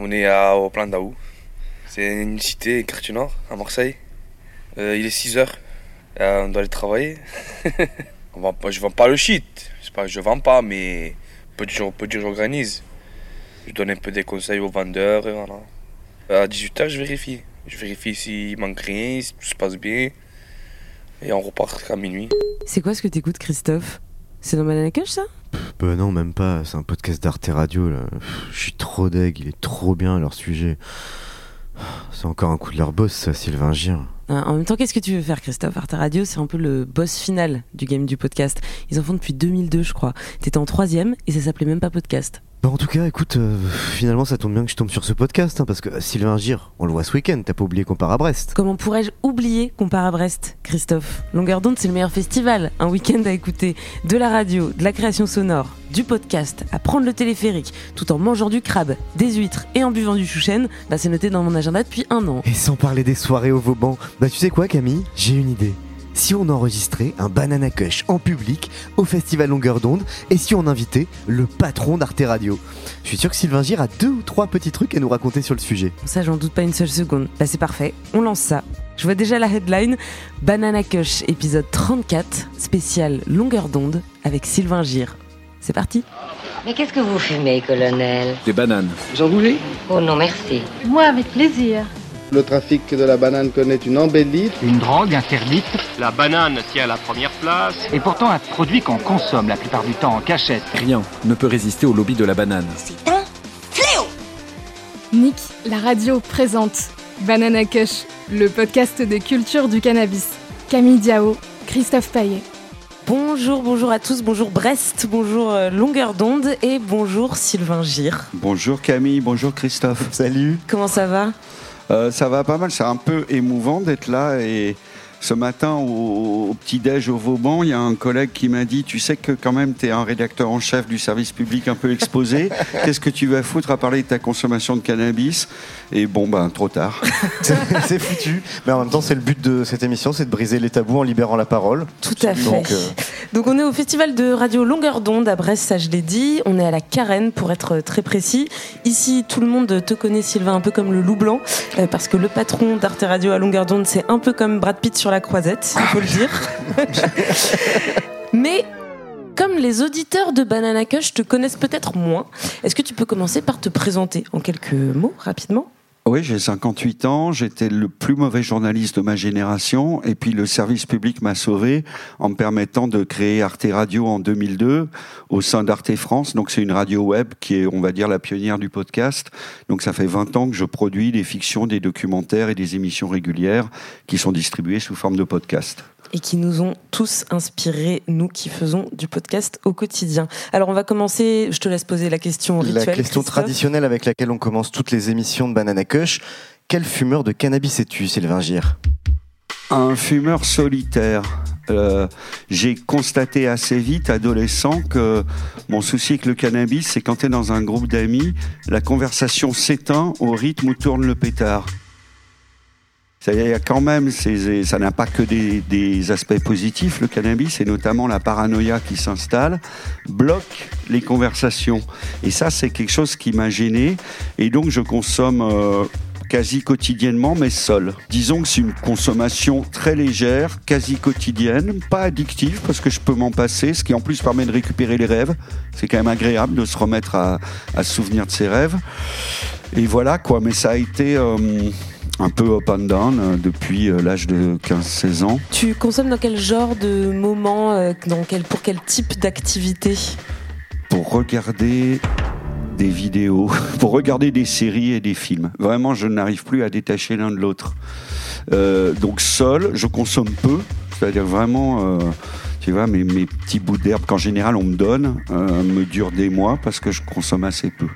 On est au plein d'Aou. C'est une cité, quartier nord, à Marseille. Euh, il est 6 heures. Euh, on doit aller travailler. on vend pas, je vends pas le shit. C'est pas je vends pas, mais peu de jours, j'organise. Je donne un peu des conseils aux vendeurs. Et voilà. À 18h, je vérifie. Je vérifie s'il manque rien, si tout se passe bien. Et on repart à minuit. C'est quoi ce que t'écoutes, Christophe? C'est dans Mananakesh, ça? Bah non, même pas. C'est un podcast d'Arte Radio, là. Je suis trop deg, il est trop bien, leur sujet. C'est encore un coup de leur boss, ça, Sylvain Gir. Ah, En même temps, qu'est-ce que tu veux faire, Christophe? Arte Radio, c'est un peu le boss final du game du podcast. Ils en font depuis 2002, je crois. T'étais en troisième et ça s'appelait même pas podcast. Bah en tout cas, écoute, euh, finalement, ça tombe bien que je tombe sur ce podcast, hein, parce que Sylvain Gir, on le voit ce week-end, t'as pas oublié qu'on part à Brest. Comment pourrais-je oublier qu'on part à Brest, Christophe? Longueur d'onde, c'est le meilleur festival. Un week-end à écouter de la radio, de la création sonore, du podcast, à prendre le téléphérique, tout en mangeant du crabe, des huîtres et en buvant du chouchen. Bah, c'est noté dans mon agenda depuis un an. Et sans parler des soirées au Vauban, bah tu sais quoi, Camille? J'ai une idée. Si on enregistrait un banana cush en public au festival Longueur d'onde et si on invitait le patron d'Arte Radio Je suis sûr que Sylvain Gir a deux ou trois petits trucs à nous raconter sur le sujet. Ça, j'en doute pas une seule seconde. Bah, c'est parfait. On lance ça. Je vois déjà la headline Banana Cush, épisode 34, spécial longueur d'onde avec Sylvain Gir. C'est parti. Mais qu'est-ce que vous fumez, colonel? Des bananes. Oh non, merci. Moi, avec plaisir. Le trafic de la banane connaît une embellie. Une drogue interdite La banane tient la première place. et pourtant un produit qu'on consomme la plupart du temps en cachette. Rien ne peut résister au lobby de la banane. Nick, la radio présente Banana Kush, le podcast de culture du cannabis. Camille Diao, Christophe Paillet. Bonjour, bonjour à tous, bonjour Brest, bonjour euh, Longueur d'onde et bonjour Sylvain Gir. Bonjour Camille, bonjour Christophe. Salut Comment ça va? Ça va pas mal, c'est un peu émouvant d'être là et ce matin au, au petit-déj au Vauban, il y a un collègue qui m'a dit Tu sais que quand même tu es un rédacteur en chef du service public un peu exposé, qu'est-ce que tu vas foutre à parler de ta consommation de cannabis? Et bon, ben trop tard. C'est foutu. Mais en même temps, c'est le but de cette émission, c'est de briser les tabous en libérant la parole. Tout à fait. Donc, euh, Donc on est au festival de radio Longueur d'onde à Brest, ça je l'ai dit. On est à la Carène pour être très précis. Ici, tout le monde te connaît Sylvain un peu comme le loup blanc, euh, parce que le patron d'Arte Radio à Longueur d'onde, c'est un peu comme Brad Pitt sur la croisette, il faut le dire. Mais comme les auditeurs de Banana Kush te connaissent peut-être moins, est-ce que tu peux commencer par te présenter en quelques mots rapidement? Oui, j'ai 58 ans, j'étais le plus mauvais journaliste de ma génération, et puis le service public m'a sauvé en me permettant de créer Arte Radio en 2002 au sein d'Arte France. Donc c'est une radio web qui est, on va dire, la pionnière du podcast. Donc ça fait 20 ans que je produis des fictions, des documentaires et des émissions régulières qui sont distribuées sous forme de podcast. Et qui nous ont tous inspirés, nous qui faisons du podcast au quotidien. Alors on va commencer, je te laisse poser la question rituelle. la question Christophe. traditionnelle avec laquelle on commence toutes les émissions de Banana Kush. Quel fumeur de cannabis es-tu, Sylvain Gir? Un fumeur solitaire. Euh, j'ai constaté assez vite, adolescent, que mon souci avec le cannabis, c'est quand tu es dans un groupe d'amis, la conversation s'éteint au rythme où tourne le pétard. Il y a quand même, ça n'a pas que des, des aspects positifs, le cannabis, et notamment la paranoïa qui s'installe, bloque les conversations. Et ça, c'est quelque chose qui m'a gêné. Et donc, je consomme euh, quasi quotidiennement, mais seul. Disons que c'est une consommation très légère, quasi quotidienne, pas addictive, parce que je peux m'en passer, ce qui en plus permet de récupérer les rêves. C'est quand même agréable de se remettre à, à se souvenir de ses rêves. Et voilà, quoi. Mais ça a été... euh, un peu up and down euh, depuis euh, l'âge de 15-16 ans. Tu consommes dans quel genre de moment, euh, dans quel, pour quel type d'activité? Pour regarder des vidéos, pour regarder des séries et des films. Vraiment, je n'arrive plus à détacher l'un de l'autre. Euh, donc seul, je consomme peu, C'est-à-dire vraiment, euh, tu vois, mes, mes petits bouts d'herbe qu'en général on me donne euh, me durent des mois parce que je consomme assez peu.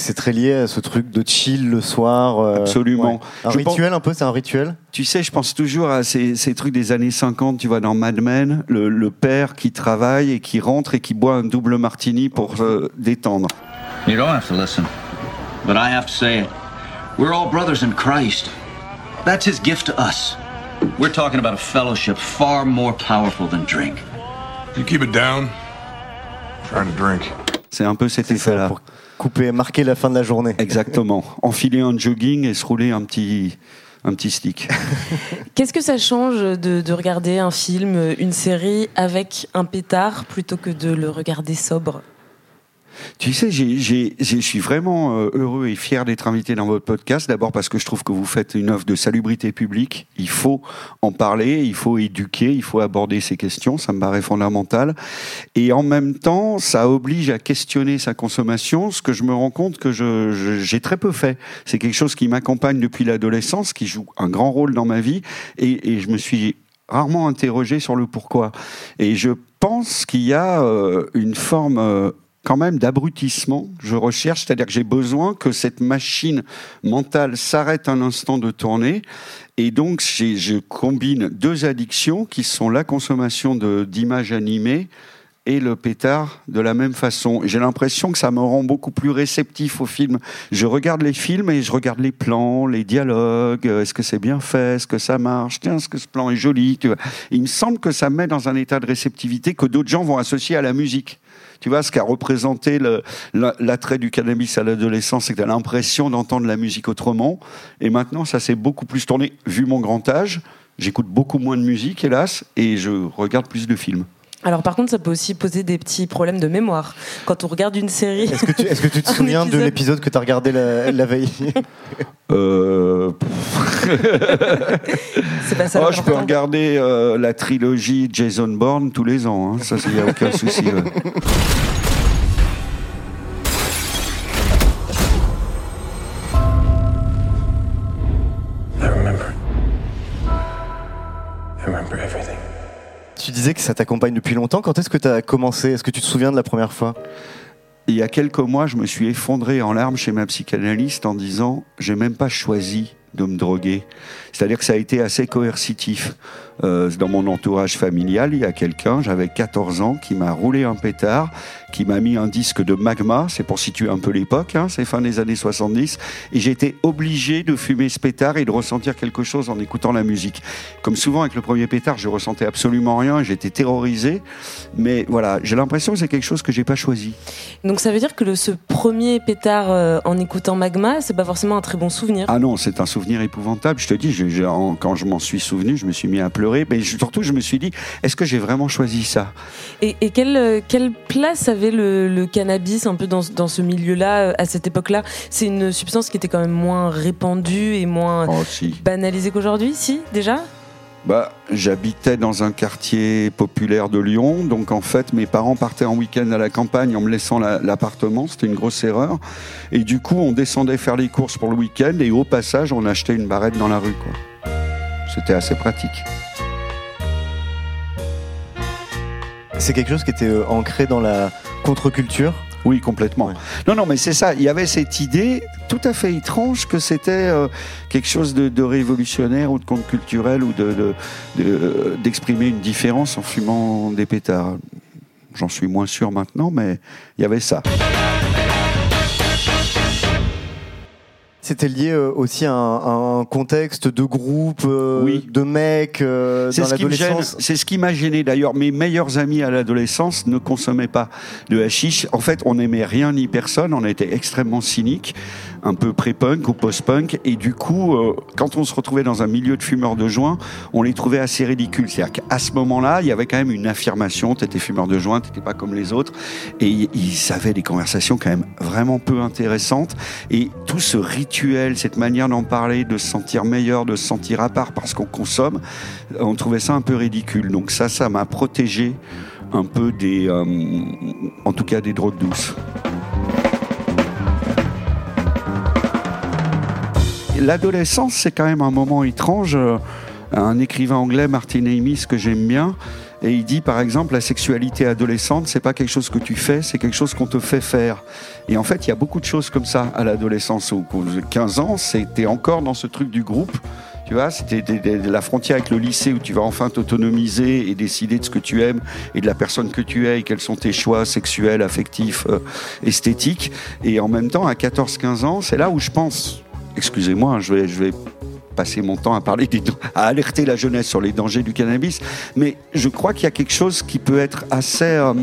C'est très lié à ce truc de chill le soir. euh, Absolument. ouais. Un Je rituel un peu, c'est un rituel Tu sais, je pense toujours à ces, ces trucs des années 50, tu vois, dans Mad Men, le, le père qui travaille et qui rentre et qui boit un double martini pour se détendre. You don't have to listen, but I have to say it. We're all brothers in Christ. That's his gift to us. We're talking about a fellowship far more powerful than drink. You keep it down. Trying to drink. C'est un peu cet effet-là. Pour couper, marquer la fin de la journée. Exactement. Enfiler un jogging et se rouler un petit, un petit stick. Qu'est-ce que ça change de, de regarder un film, une série avec un pétard plutôt que de le regarder sobre? Tu sais, je suis vraiment euh, heureux et fier d'être invité dans votre podcast. D'abord parce que je trouve que vous faites une œuvre de salubrité publique. Il faut en parler, il faut éduquer, il faut aborder ces questions. Ça me paraît fondamental. Et en même temps, ça oblige à questionner sa consommation, ce que je me rends compte que j'ai très peu fait. C'est quelque chose qui m'accompagne depuis l'adolescence, qui joue un grand rôle dans ma vie. Et, et je me suis rarement interrogé sur le pourquoi. Et je pense qu'il y a euh, une forme euh, quand même d'abrutissement. Je recherche, c'est-à-dire que j'ai besoin que cette machine mentale s'arrête un instant de tourner. Et donc, je combine deux addictions qui sont la consommation d'images animées et le pétard de la même façon. J'ai l'impression que ça me rend beaucoup plus réceptif au film. Je regarde les films et je regarde les plans, les dialogues. euh, Est-ce que c'est bien fait? Est-ce que ça marche? Tiens, est-ce que ce plan est joli? Il me semble que ça me met dans un état de réceptivité que d'autres gens vont associer à la musique. Tu vois, ce qu'a représenté l'attrait du cannabis à l'adolescence, c'est que tu as l'impression d'entendre la musique autrement. Et maintenant, ça s'est beaucoup plus tourné. Vu mon grand âge, j'écoute beaucoup moins de musique, hélas, et je regarde plus de films. Alors par contre, ça peut aussi poser des petits problèmes de mémoire. Quand on regarde une série... Est-ce que tu, est-ce que tu te souviens de épisode. l'épisode que tu as regardé la, la veille? Euh... C'est pas ça Oh, je peux regarder euh, la trilogie Jason Bourne tous les ans, hein. ça, il n'y a aucun souci. ouais. Tu disais que ça t'accompagne depuis longtemps. Quand est-ce que tu as commencé? Est-ce que tu te souviens de la première fois? Il y a quelques mois, je me suis effondré en larmes chez ma psychanalyste en disant j'ai même pas choisi de me droguer. C'est-à-dire que ça a été assez coercitif. Euh, dans mon entourage familial, il y a quelqu'un, j'avais 14 ans, qui m'a roulé un pétard, qui m'a mis un disque de magma, c'est pour situer un peu l'époque, hein, c'est fin des années 70, et j'étais obligé de fumer ce pétard et de ressentir quelque chose en écoutant la musique. Comme souvent avec le premier pétard, je ressentais absolument rien, j'étais terrorisé, mais voilà, j'ai l'impression que c'est quelque chose que j'ai pas choisi. Donc ça veut dire que le, ce premier pétard euh, en écoutant Magma, c'est pas forcément un très bon souvenir. Ah non, c'est un souvenir épouvantable. Je te dis, je- je- en- quand je m'en suis souvenu, je me suis mis à pleurer. Mais je- surtout, je me suis dit, est-ce que j'ai vraiment choisi ça? Et, et quelle, euh, quelle place avait le, le cannabis un peu dans, ce- dans ce milieu-là, euh, à cette époque-là C'est une substance qui était quand même moins répandue et moins Oh, si. banalisée qu'aujourd'hui, si, déjà? Bah, j'habitais dans un quartier populaire de Lyon, donc en fait, mes parents partaient en week-end à la campagne en me laissant la- l'appartement. C'était une grosse erreur. Et du coup, on descendait faire les courses pour le week-end et au passage, on achetait une barrette dans la rue. C'était assez pratique. C'est quelque chose qui était euh, ancré dans la contre-culture Oui, complètement. Non, non, mais c'est ça. Il y avait cette idée tout à fait étrange que c'était euh, quelque chose de, de révolutionnaire ou de contre-culturel ou de- de- de- d'exprimer une différence en fumant des pétards. J'en suis moins sûr maintenant, mais il y avait ça. C'était lié euh, aussi à un, à un contexte de groupe, euh, de mecs euh, C'est dans ce qui me gêne. l'adolescence? C'est ce qui m'a gêné d'ailleurs. Mes meilleurs amis à l'adolescence ne consommaient pas de hashish. En fait, on n'aimait rien ni personne. On était extrêmement cyniques, un peu pré-punk ou post-punk. Et du coup, euh, quand on se retrouvait dans un milieu de fumeurs de joints, on les trouvait assez ridicules. C'est-à-dire qu'à ce moment-là, il y avait quand même une affirmation. T'étais fumeur de joints, t'étais pas comme les autres. Et ils avaient des conversations quand même vraiment peu intéressantes. Et tout ce rituel, cette manière d'en parler, de se sentir meilleur, de se sentir à part parce qu'on consomme, on trouvait ça un peu ridicule. Donc ça, ça m'a protégé un peu des, euh, en tout cas des drogues douces. L'adolescence, c'est quand même un moment étrange. un écrivain anglais, Martin Amis, que j'aime bien. Et il dit, par exemple, la sexualité adolescente, c'est pas quelque chose que tu fais, c'est quelque chose qu'on te fait faire. Et en fait, il y a beaucoup de choses comme ça à l'adolescence. Au 15 ans, c'était encore dans ce truc du groupe. Tu vois, c'était la frontière avec le lycée où tu vas enfin t'autonomiser et décider de ce que tu aimes et de la personne que tu es et quels sont tes choix sexuels, affectifs, euh, esthétiques. Et en même temps, à 14-15 ans, c'est là où je pense, excusez-moi, je vais, je vais passer mon temps à parler des, alerter la jeunesse sur les dangers du cannabis, mais je crois qu'il y a quelque chose qui peut être assez, euh,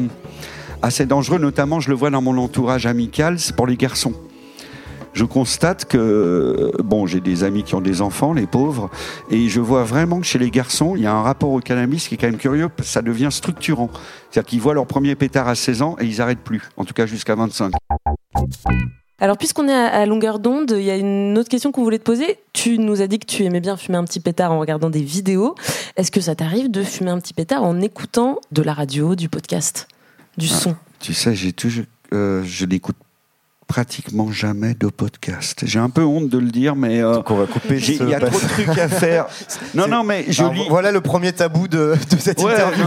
assez dangereux, notamment je le vois dans mon entourage amical, c'est pour les garçons. Je constate que, bon, j'ai des amis qui ont des enfants, les pauvres, et je vois vraiment que chez les garçons, il y a un rapport au cannabis qui est quand même curieux, ça devient structurant. C'est-à-dire qu'ils voient leur premier pétard à 16 ans et ils n'arrêtent plus, en tout cas jusqu'à 25. Alors, puisqu'on est à, longueur d'onde, il y a une autre question qu'on voulait te poser. Tu nous as dit que tu aimais bien fumer un petit pétard en regardant des vidéos. Est-ce que ça t'arrive de fumer un petit pétard en écoutant de la radio, du podcast, du son? Tu sais, j'ai toujours, euh, je n'écoute pratiquement jamais de podcast. J'ai un peu honte de le dire, mais euh, on va couper. Il y a trop de trucs à faire. Non, non, mais je lis. Voilà le premier tabou de, de cette interview.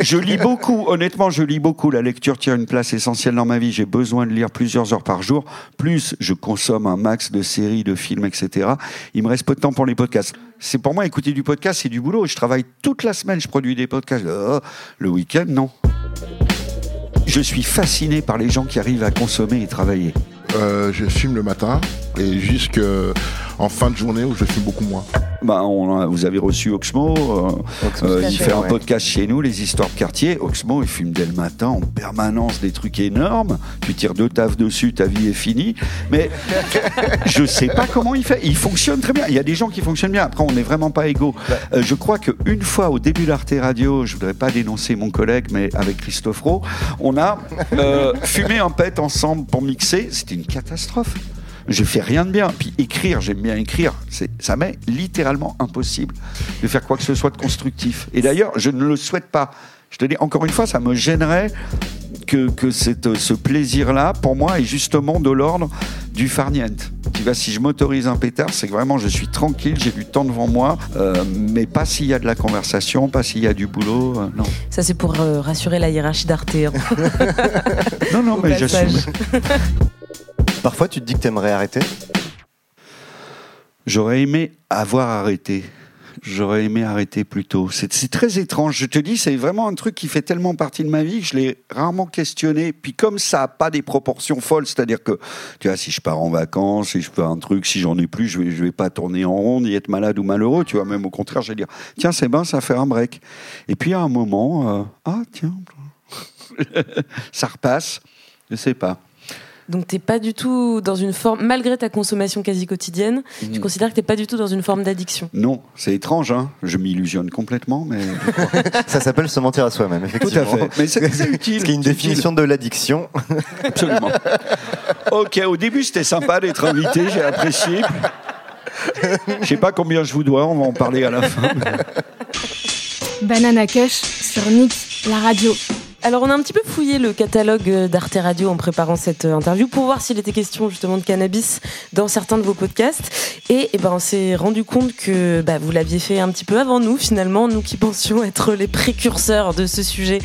je lis beaucoup. Honnêtement, je lis beaucoup. La lecture tient une place essentielle dans ma vie. J'ai besoin de lire plusieurs heures par jour. Plus, je consomme un max de séries, de films, etc. Il me reste peu de temps pour les podcasts. C'est pour moi écouter du podcast, c'est du boulot. Je travaille toute la semaine. Je produis des podcasts. Oh, le week-end, non. Je suis fasciné par les gens qui arrivent à consommer et travailler. Euh, je fume le matin et jusqu'en fin de journée où je fume beaucoup moins. Bah, on vous avez reçu Oxmo, euh, euh, il fait un podcast chez nous, les histoires de quartier. Oxmo, il fume dès le matin en permanence des trucs énormes. Tu tires deux taffes dessus, ta vie est finie. Mais je sais pas comment il fait. Il fonctionne très bien. Il y a des gens qui fonctionnent bien. Après, on n'est vraiment pas égaux. Euh, je crois qu'une fois au début d'Arte Radio, je voudrais pas dénoncer mon collègue, mais avec Christophe Rowe, on a fumé un pet ensemble pour mixer. C'était une catastrophe je fais rien de bien. Puis écrire, j'aime bien écrire. C'est, ça m'est littéralement impossible de faire quoi que ce soit de constructif. Et d'ailleurs, je ne le souhaite pas. Je te dis encore une fois, ça me gênerait que, que cette, ce plaisir-là, pour moi, est justement de l'ordre du farniente. Tu vois, si je m'autorise un pétard, c'est que vraiment je suis tranquille, j'ai du temps devant moi, euh, mais pas s'il y a de la conversation, pas s'il y a du boulot, euh, non. Ça, c'est pour euh, rassurer la hiérarchie d'Arte. Hein. non, non, mais j'assume. Parfois, tu te dis que tu aimerais arrêter? J'aurais aimé avoir arrêté. J'aurais aimé arrêter plus tôt. C'est très étrange. Je te dis, c'est vraiment un truc qui fait tellement partie de ma vie que je l'ai rarement questionné. Puis comme ça n'a pas des proportions folles, c'est-à-dire que, tu vois, si je pars en vacances, si je fais un truc, si j'en ai plus, je je vais pas tourner en ronde, y être malade ou malheureux. Tu vois, même au contraire, je vais dire, tiens, c'est bien, ça fait un break. Et puis à un moment, euh, ah tiens, ça repasse. Je sais pas. Donc t'es pas du tout dans une forme, malgré ta consommation quasi quotidienne, tu mm. considères que t'es pas du tout dans une forme d'addiction Non, c'est étrange, hein je m'illusionne complètement, mais... Ça s'appelle se mentir à soi-même, effectivement. Tout à fait, mais c'est utile. C'est une définition de l'addiction. Absolument. ok, au début c'était sympa d'être invité, j'ai apprécié. Je sais pas combien je vous dois, on va en parler à la fin. Banana Cush sur Nick, la radio. Alors on a un petit peu fouillé le catalogue d'Arte Radio en préparant cette euh, interview pour voir s'il était question justement de cannabis dans certains de vos podcasts. Et, eh ben on s'est rendu compte que bah, vous l'aviez fait un petit peu avant nous finalement. Nous qui pensions être les précurseurs de ce sujet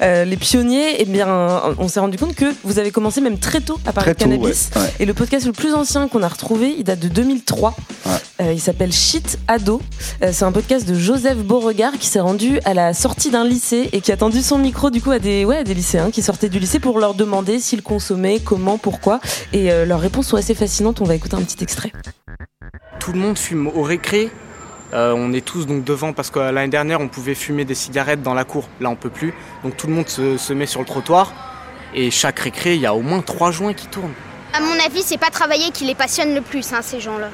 euh, les pionniers et eh bien on s'est rendu compte que vous avez commencé même très tôt à parler de cannabis. et le podcast le plus ancien qu'on a retrouvé il date de 2003 euh, il s'appelle Shit Ado c'est un podcast de Joseph Beauregard qui s'est rendu à la sortie d'un lycée et qui a tendu son micro du coup des, ouais, des lycéens qui sortaient du lycée pour leur demander s'ils consommaient, comment, pourquoi. Et euh, leurs réponses sont assez fascinantes. On va écouter un petit extrait. Tout le monde fume au récré. Euh, on est tous donc devant parce que l'année dernière on pouvait fumer des cigarettes dans la cour. Là on peut plus. Donc tout le monde se, met sur le trottoir. Et chaque récré, il y a au moins trois joints qui tournent. À mon avis, c'est pas travailler qui les passionne le plus, hein, ces gens-là.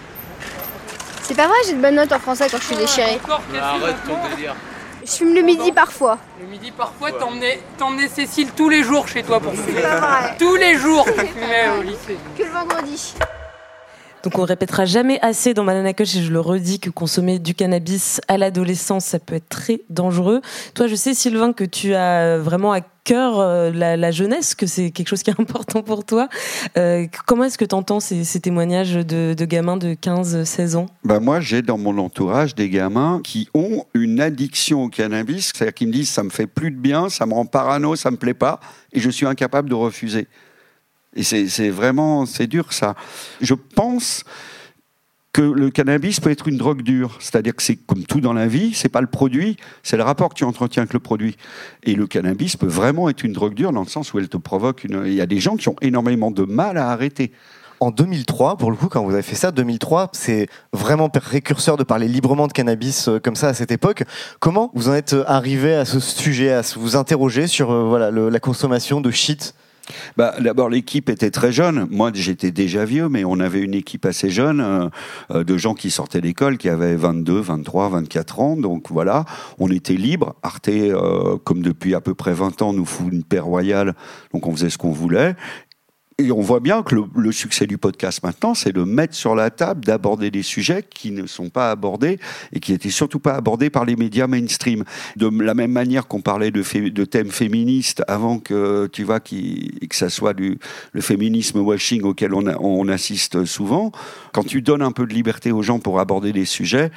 C'est pas vrai, j'ai de bonnes notes en français quand je suis déchirée. arrête ton délire. Je fume le midi parfois. Le midi parfois, t'emmenais Cécile tous les jours chez toi pour fumer. Tous les jours tu fumais au lycée. Que le vendredi. Donc on répétera jamais assez dans Banana Kush et je le redis que consommer du cannabis à l'adolescence, ça peut être très dangereux. Toi, je sais Sylvain que tu as vraiment à cœur euh, la, jeunesse, que c'est quelque chose qui est important pour toi. Euh, comment est-ce que tu entends ces, témoignages de, gamins de 15-16 ans? Bah Moi, j'ai dans mon entourage des gamins qui ont une addiction au cannabis, c'est-à-dire qui me disent ça me fait plus de bien, ça me rend parano, ça me plaît pas, et je suis incapable de refuser. Et c'est vraiment, c'est dur ça. Je pense que le cannabis peut être une drogue dure, c'est-à-dire que c'est comme tout dans la vie, c'est pas le produit, c'est le rapport que tu entretiens avec le produit. Et le cannabis peut vraiment être une drogue dure dans le sens où elle te provoque. Il y a des gens qui ont énormément de mal à arrêter. En 2003, pour le coup, quand vous avez fait ça, 2003, c'est vraiment précurseur de parler librement de cannabis euh, comme ça à cette époque. Comment vous en êtes arrivé à ce sujet, à vous interroger sur euh, voilà, la consommation de shit bah, D'abord, l'équipe était très jeune. Moi, j'étais déjà vieux, mais on avait une équipe assez jeune euh, euh, de gens qui sortaient d'école, qui avaient 22, 23, 24 ans. Donc voilà, on était libre. Arte, euh, comme depuis à peu près 20 ans, nous fout une paix royale. Donc on faisait ce qu'on voulait. Et on voit bien que le, le succès du podcast maintenant, c'est de mettre sur la table, d'aborder des sujets qui ne sont pas abordés et qui n'étaient surtout pas abordés par les médias mainstream. De la même manière qu'on parlait de, de, thèmes féministes avant que tu vois qui, que ça soit du le féminisme washing auquel on, a, on assiste souvent. Quand tu donnes un peu de liberté aux gens pour aborder des sujets,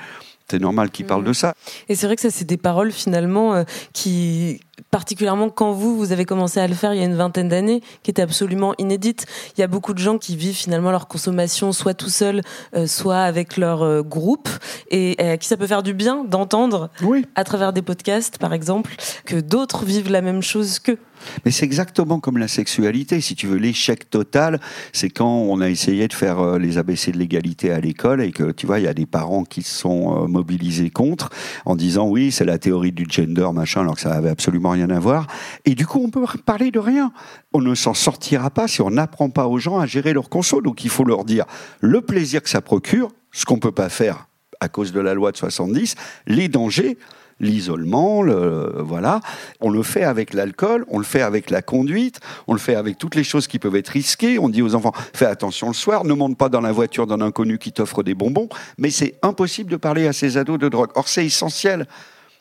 c'est normal qu'ils parlent de ça. Et c'est vrai que ça, c'est des paroles finalement euh, qui, particulièrement quand vous, vous avez commencé à le faire il y a une vingtaine d'années, qui étaient absolument inédites. Il y a beaucoup de gens qui vivent finalement leur consommation soit tout seul, euh, soit avec leur euh, groupe, et à qui ça peut faire du bien d'entendre, oui. à travers des podcasts par exemple, que d'autres vivent la même chose qu'eux. Mais c'est exactement comme la sexualité. Si tu veux, l'échec total, c'est quand on a essayé de faire euh, les ABC de l'égalité à l'école et que, tu vois, il y a des parents qui se sont euh, mobilisés contre en disant oui, c'est la théorie du gender, machin, alors que ça avait absolument rien à voir. Et du coup, on peut parler de rien. On ne s'en sortira pas si on n'apprend pas aux gens à gérer leur console. Donc il faut leur dire le plaisir que ça procure, ce qu'on peut pas faire à cause de la loi de 70, les dangers l'isolement, le, voilà. On le fait avec l'alcool, on le fait avec la conduite, on le fait avec toutes les choses qui peuvent être risquées. On dit aux enfants, fais attention le soir, ne monte pas dans la voiture d'un inconnu qui t'offre des bonbons. Mais c'est impossible de parler à ces ados de drogue. Or, c'est essentiel.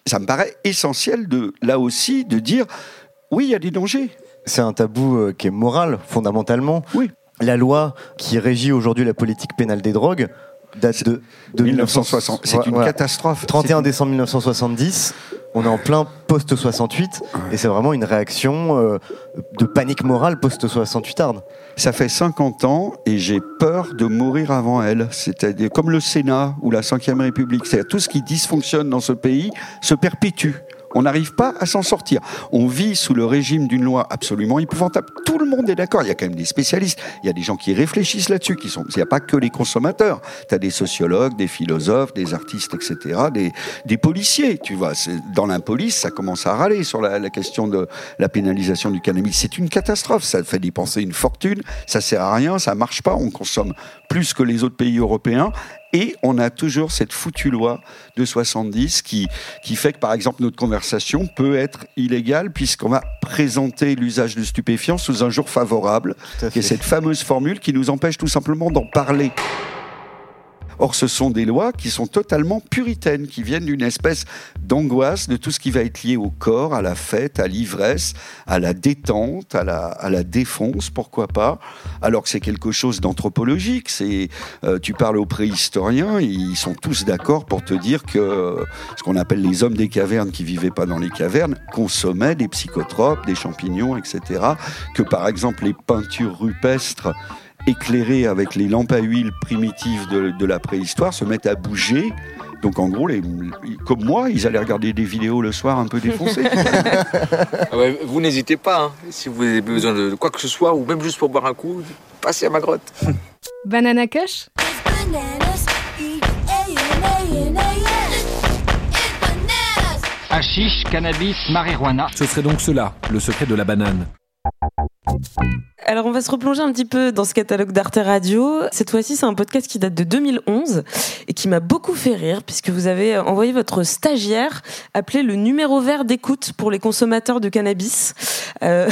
Ça me paraît essentiel de, là aussi, de dire, oui, il y a des dangers. C'est un tabou euh, qui est moral, fondamentalement. Oui. La loi qui régit aujourd'hui la politique pénale des drogues date de, de 1960. C'est une voilà. catastrophe. 31 décembre 1970. On est en plein post-68 et c'est vraiment une réaction euh, de panique morale post-68 arde. Ça fait 50 ans et j'ai peur de mourir avant elle. C'est-à-dire comme le Sénat ou la Ve République. C'est-à-dire tout ce qui dysfonctionne dans ce pays se perpétue. On n'arrive pas à s'en sortir. On vit sous le régime d'une loi absolument épouvantable. Tout le monde est d'accord. Il y a quand même des spécialistes. Il y a des gens qui réfléchissent là-dessus. Qui sont. Il n'y a pas que les consommateurs. Tu as des sociologues, des philosophes, des artistes, etc. Des, policiers. Tu vois, dans la police, ça commence à râler sur la, la question de la pénalisation du cannabis. C'est une catastrophe. Ça fait dépenser une fortune. Ça sert à rien. Ça marche pas. On consomme plus que les autres pays européens. Et on a toujours cette foutue loi de 70 qui, qui fait que, par exemple, notre conversation peut être illégale puisqu'on va présenter l'usage de stupéfiants sous un jour favorable, qui est cette fameuse formule qui nous empêche tout simplement d'en parler. Or, ce sont des lois qui sont totalement puritaines, qui viennent d'une espèce d'angoisse de tout ce qui va être lié au corps, à la fête, à l'ivresse, à la détente, à la, à la défonce, pourquoi pas, alors que c'est quelque chose d'anthropologique. C'est, euh, tu parles aux préhistoriens, ils sont tous d'accord pour te dire que euh, ce qu'on appelle les hommes des cavernes qui vivaient pas dans les cavernes consommaient des psychotropes, des champignons, etc. Que par exemple les peintures rupestres éclairés avec les lampes à huile primitives de, de, la préhistoire se mettent à bouger. Donc en gros, les, comme moi, ils allaient regarder des vidéos le soir un peu défoncées. ah ouais, vous n'hésitez pas, hein, si vous avez besoin de quoi que ce soit, ou même juste pour boire un coup, passez à ma grotte. Banana Kush Hashish, cannabis, marijuana. Ce serait donc cela, le secret de la banane. Alors on va se replonger un petit peu dans ce catalogue d'Arte Radio. Cette fois-ci, c'est un podcast qui date de 2011 et qui m'a beaucoup fait rire puisque vous avez envoyé votre stagiaire appelé le numéro vert d'écoute pour les consommateurs de cannabis. Euh...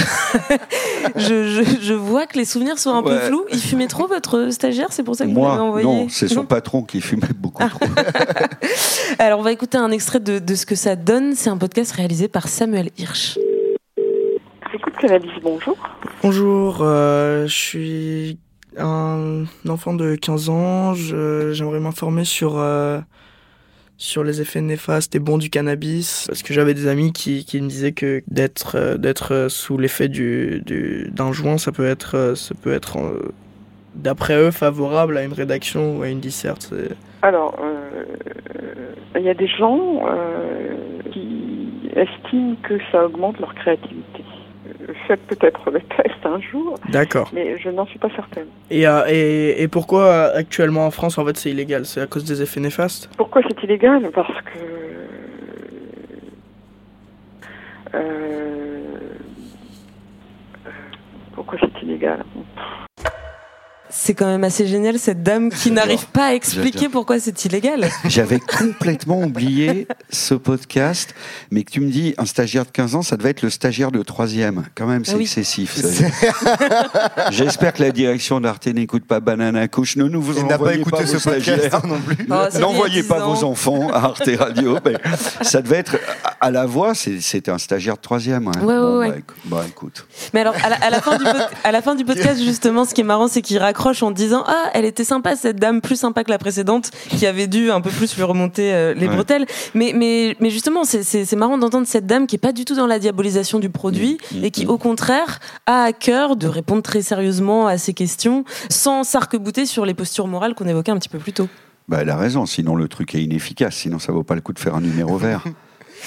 je, je, je vois que les souvenirs sont un peu flous. Il fumait trop votre stagiaire, c'est pour ça que vous l'avez envoyé non, c'est son patron qui fumait beaucoup trop. Alors, on va écouter un extrait de, de ce que ça donne. C'est un podcast réalisé par Samuel Hirsch. Écoute Cannabis, bonjour. Bonjour, euh, je suis un enfant de 15 ans. J'aimerais m'informer sur, euh, sur les effets néfastes et bons du cannabis. Parce que j'avais des amis qui, qui me disaient que d'être euh, sous l'effet du, du- d'un joint, ça peut être, ça peut être d'après eux, favorable à une rédaction ou à une disserte. Alors, il y a des gens qui estiment que ça augmente leur créativité. Faites peut-être le test un jour, D'accord. mais je n'en suis pas certaine. Et, euh, et, et pourquoi euh, actuellement en France, en fait, c'est illégal? C'est à cause des effets néfastes? Pourquoi c'est illégal? Parce que euh, pourquoi c'est illégal? C'est quand même assez génial, cette dame qui n'arrive pas à expliquer pourquoi c'est illégal. J'avais complètement oublié ce podcast, mais que tu me dis un stagiaire de 15 ans, ça devait être le stagiaire de troisième. Quand même, c'est Ah oui. excessif. J'espère que la direction d'Arte n'écoute pas Banana Couche. Ne nous vous n'a pas écouté ce podcast stagiaires. non plus. Oh, N'envoyez pas 10 ans. vos enfants à Arte Radio. Mais ça devait être à- la voix. C'était un stagiaire de troisième. hein. Ouais, ouais, Bon, ouais. Bah, écoute, bah, écoute. Mais alors, à la, à la fin, du à la fin du podcast, justement, ce qui est marrant, c'est qu'il en disant Ah, elle était sympa, cette dame, plus sympa que la précédente, qui avait dû un peu plus lui remonter euh, les Ouais. bretelles. Mais, mais, mais justement, c'est- marrant d'entendre cette dame qui est pas du tout dans la diabolisation du produit Mm, et qui, au contraire, a à cœur de répondre très sérieusement à ces questions sans s'arc-bouter sur les postures morales qu'on évoquait un petit peu plus tôt. Bah, elle a raison. Sinon, le truc est inefficace. Sinon, ça vaut pas le coup de faire un numéro vert.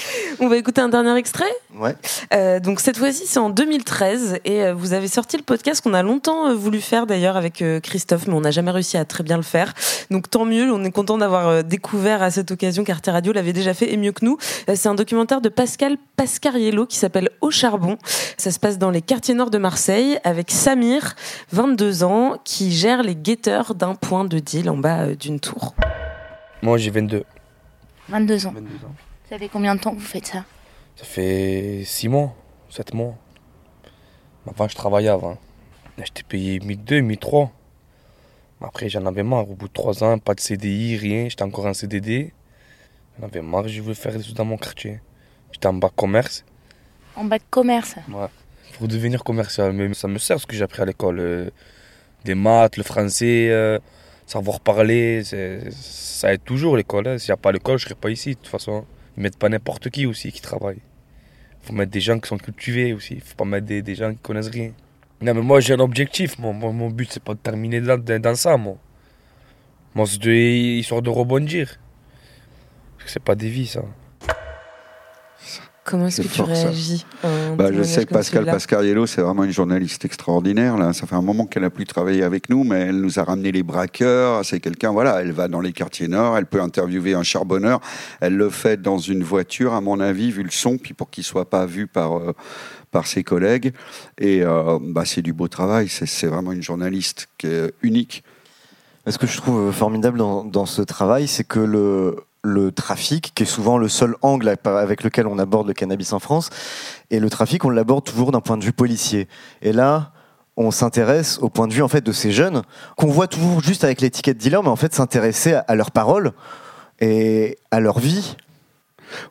On va écouter un dernier extrait Ouais. Euh, donc cette fois-ci, c'est en 2013 et euh, vous avez sorti le podcast qu'on a longtemps euh, voulu faire d'ailleurs avec euh, Christophe, mais on n'a jamais réussi à très bien le faire. Donc tant mieux, on est content d'avoir euh, découvert à cette occasion qu'Arte Radio l'avait déjà fait et mieux que nous. Euh, c'est un documentaire de Pascal Pascariello qui s'appelle Au charbon. Ça se passe dans les quartiers nord de Marseille avec Samir, 22 ans, qui gère les guetteurs d'un point de deal en bas euh, d'une tour. Moi, j'ai 22. 22 ans. 22 ans. Ça fait combien de temps que vous faites ça? Ça fait 6 mois, 7 mois. Avant, je travaillais avant. J'étais payé 1002, 1003. Après, j'en avais marre. Au bout de 3 ans, pas de CDI, rien. J'étais encore en CDD. J'en avais marre, je voulais faire des choses dans mon quartier. J'étais en bac commerce. En bac commerce. Ouais. Pour devenir commercial, mais ça me sert ce que j'ai appris à l'école. euh, des maths, le français, euh, savoir parler, ça aide toujours l'école. hein. S'il n'y a pas l'école, je ne serais pas ici de toute façon. Ils mettent pas n'importe qui aussi qui travaille. Il faut mettre des gens qui sont cultivés aussi. Faut pas mettre des, gens qui connaissent rien. Non mais moi j'ai un objectif. Mon but c'est pas de terminer dans, dans- ça. Moi, moi c'est de, histoire de rebondir. Parce que c'est pas des vies ça. Comment est-ce que tu réagis Bah, je sais que Pascal Pascariello, c'est vraiment une journaliste extraordinaire. Là. Ça fait un moment qu'elle n'a plus travaillé avec nous, mais elle nous a ramené les braqueurs. C'est quelqu'un, voilà, elle va dans les quartiers nord, elle peut interviewer un charbonneur. Elle le fait dans une voiture, à mon avis, vu le son, puis pour qu'il soit pas vu par, euh, par ses collègues. Et euh, bah, c'est du beau travail. C'est- C'est vraiment une journaliste qui est unique. Ce que je trouve formidable dans, dans ce travail, c'est que le, le trafic, qui est souvent le seul angle avec lequel on aborde le cannabis en France, et le trafic, on l'aborde toujours d'un point de vue policier. Et là, on s'intéresse au point de vue en fait de ces jeunes qu'on voit toujours juste avec l'étiquette dealer, mais en fait s'intéresser à, leurs paroles et à leur vie.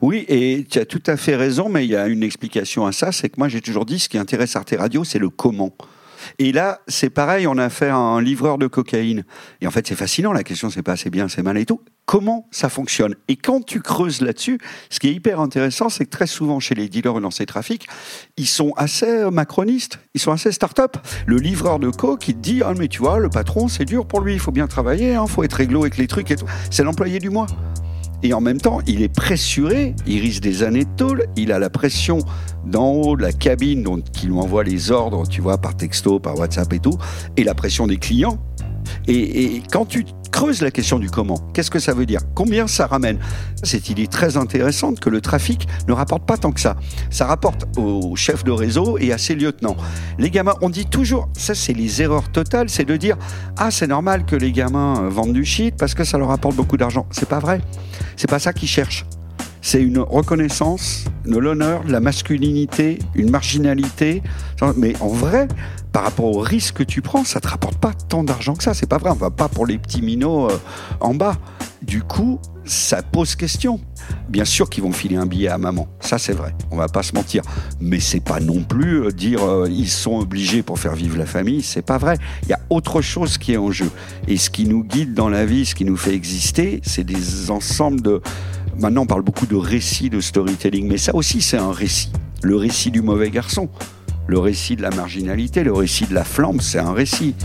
Oui, et tu as tout à fait raison, mais il y a une explication à ça, c'est que moi j'ai toujours dit ce qui intéresse Arte Radio, c'est le comment. Et là, c'est pareil, on a fait un livreur de cocaïne. Et en fait, c'est fascinant, la question, c'est pas assez bien, c'est mal et tout. Comment ça fonctionne? Et quand tu creuses là-dessus, ce qui est hyper intéressant, c'est que très souvent chez les dealers dans ces trafics, ils sont assez euh, macronistes, ils sont assez start-up. Le livreur de coke, il dit, ah, mais tu vois, le patron, c'est dur pour lui, il faut bien travailler, il faut être réglo avec les trucs et tout. C'est l'employé du mois. Et en même temps, il est pressuré, il risque des années de tôle, il a la pression d'en haut de la cabine dont, qui lui envoie les ordres, tu vois, par texto, par WhatsApp et tout, et la pression des clients. Et quand tu creuses la question du comment, qu'est-ce que ça veut dire? Combien ça ramène? Cette idée très intéressante que le trafic ne rapporte pas tant que ça. Ça rapporte au chef de réseau et à ses lieutenants. Les gamins, on dit toujours, ça c'est les erreurs totales, c'est de dire ah c'est normal que les gamins euh, vendent du shit parce que ça leur apporte beaucoup d'argent. C'est pas vrai. C'est pas ça qu'ils cherchent. c'est une reconnaissance de l'honneur, de la masculinité, une marginalité. Mais en vrai, par rapport au risque que tu prends, ça te rapporte pas tant d'argent que ça. C'est pas vrai. On va pas pour les petits minots euh, en bas. Du coup, ça pose question. Bien sûr qu'ils vont filer un billet à maman, ça c'est vrai, on va pas se mentir. Mais c'est pas non plus euh, dire euh, ils sont obligés pour faire vivre la famille, c'est pas vrai. Il y a autre chose qui est en jeu. Et ce qui nous guide dans la vie, ce qui nous fait exister, c'est des ensembles de. Maintenant, on parle beaucoup de récits, de storytelling, mais ça aussi c'est un récit. Le récit du mauvais garçon, le récit de la marginalité, le récit de la flamme, c'est un récit.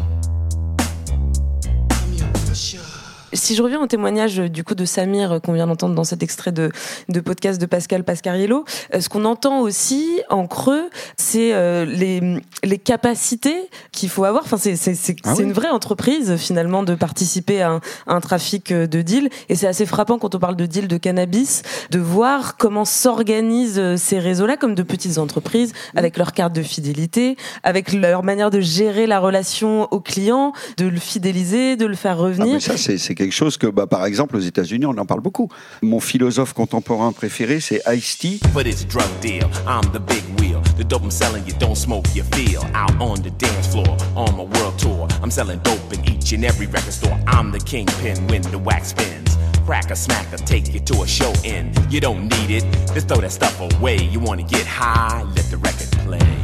Si je reviens au témoignage euh, du coup de Samir euh, qu'on vient d'entendre dans cet extrait de, de podcast de Pascal Pascariello, euh, ce qu'on entend aussi en creux, c'est les, les capacités qu'il faut avoir. Enfin, c'est c'est c'est Ah oui. une vraie entreprise finalement de participer à un, à un trafic de deal. Et c'est assez frappant quand on parle de deal de cannabis, de voir comment s'organisent ces réseaux-là comme de petites entreprises avec leur carte de fidélité, avec leur manière de gérer la relation au client, de le fidéliser, de le faire Ah, revenir. mais ça, c'est c'est quelque chose que, bah, par exemple, aux États-Unis, on en parle beaucoup. Mon philosophe contemporain préféré, c'est Ice-T. For this drug deal, I'm the big wheel. The dope I'm selling, you don't smoke, you feel. Out on the dance floor, on my world tour. I'm selling dope in each and every record store. I'm the kingpin when the wax spins. Crack a smack or take you to a show in. You don't need it, just throw that stuff away. You wanna get high, let the record play.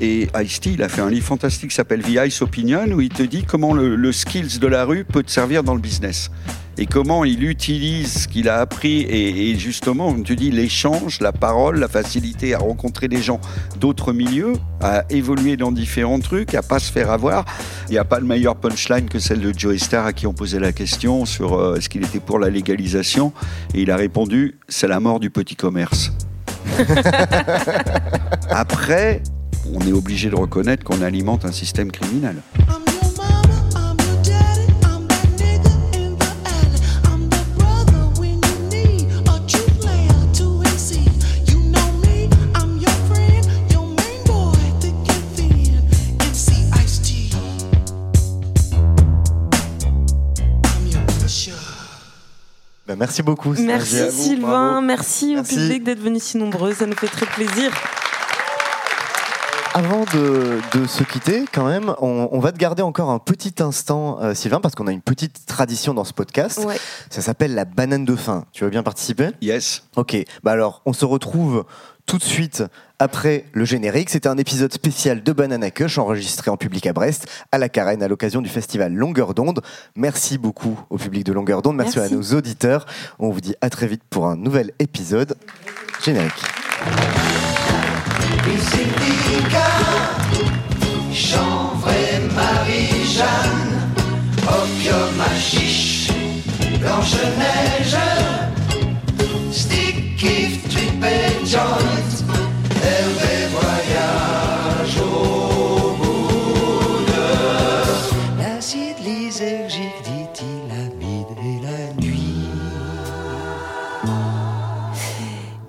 Et Ice-T, il a fait un livre fantastique qui s'appelle The Ice Opinion, où il te dit comment le, le skills de la rue peut te servir dans le business. Et comment il utilise ce qu'il a appris. Et, et justement, te dit l'échange, la parole, la facilité à rencontrer des gens d'autres milieux, à évoluer dans différents trucs, à pas se faire avoir. Il n'y a pas de meilleure punchline que celle de Joe Star à qui on posait la question sur euh, est-ce qu'il était pour la légalisation? Et il a répondu c'est la mort du petit commerce. Après, on est obligé de reconnaître qu'on alimente un système criminel. Bah, merci beaucoup. Merci. Sylvain, merci, Merci. au public d'être venu si nombreux, ça nous fait très plaisir. Avant de, de se quitter, quand même, on, on va te garder encore un petit instant, euh, Sylvain, parce qu'on a une petite tradition dans ce podcast. Ouais. Ça s'appelle la banane de fin. Tu veux bien participer? Yes. Ok. Bah alors, on se retrouve tout de suite après le générique. C'était un épisode spécial de Banana Cush enregistré en public à Brest, à la Carène, à l'occasion du festival Longueur d'onde. Merci beaucoup au public de Longueur d'onde. Merci, Merci. à nos auditeurs. On vous dit à très vite pour un nouvel épisode. Générique. Chanvre et Marie-Jeanne, opium à chiche, Blanche-Neige, stick, if, trip et joint,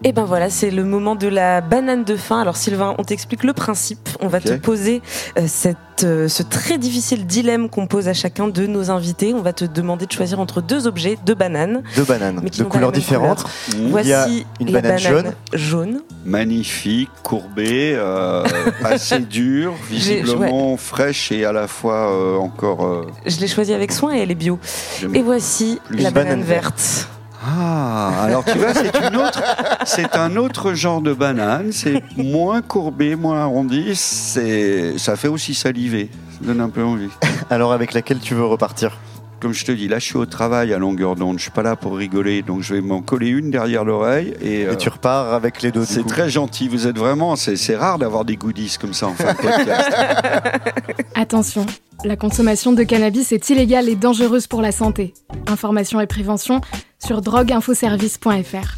Et ben voilà, c'est le moment de la banane de fin. Alors Sylvain, on t'explique le principe. On va te poser euh, cette, euh, ce très difficile dilemme qu'on pose à chacun de nos invités. On va te demander de choisir entre deux objets, deux bananes. Deux bananes Mais qui de couleurs différentes. couleur. Mmh. Voici Il y a une la banane jaune. jaune. Magnifique, courbée, euh, assez dure, visiblement fraîche et à la fois euh, encore. euh, Je l'ai choisie avec soin et elle est bio. Et voici la banane verte. Ah, alors tu vois, c'est une autre, c'est un autre genre de banane. C'est moins courbé, moins arrondi. C'est, ça fait aussi saliver. Ça donne un peu envie. Alors avec laquelle tu veux repartir? Comme je te dis, là, je suis au travail à longueur d'onde. Je suis pas là pour rigoler, donc je vais m'en coller une derrière l'oreille et. euh, Et tu repars avec les deux. c'est très gentil. Vous êtes vraiment. C'est, c'est rare d'avoir des goodies comme ça en fin de podcast. Attention, la consommation de cannabis est illégale et dangereuse pour la santé. Information et prévention sur drogueinfoservice.fr.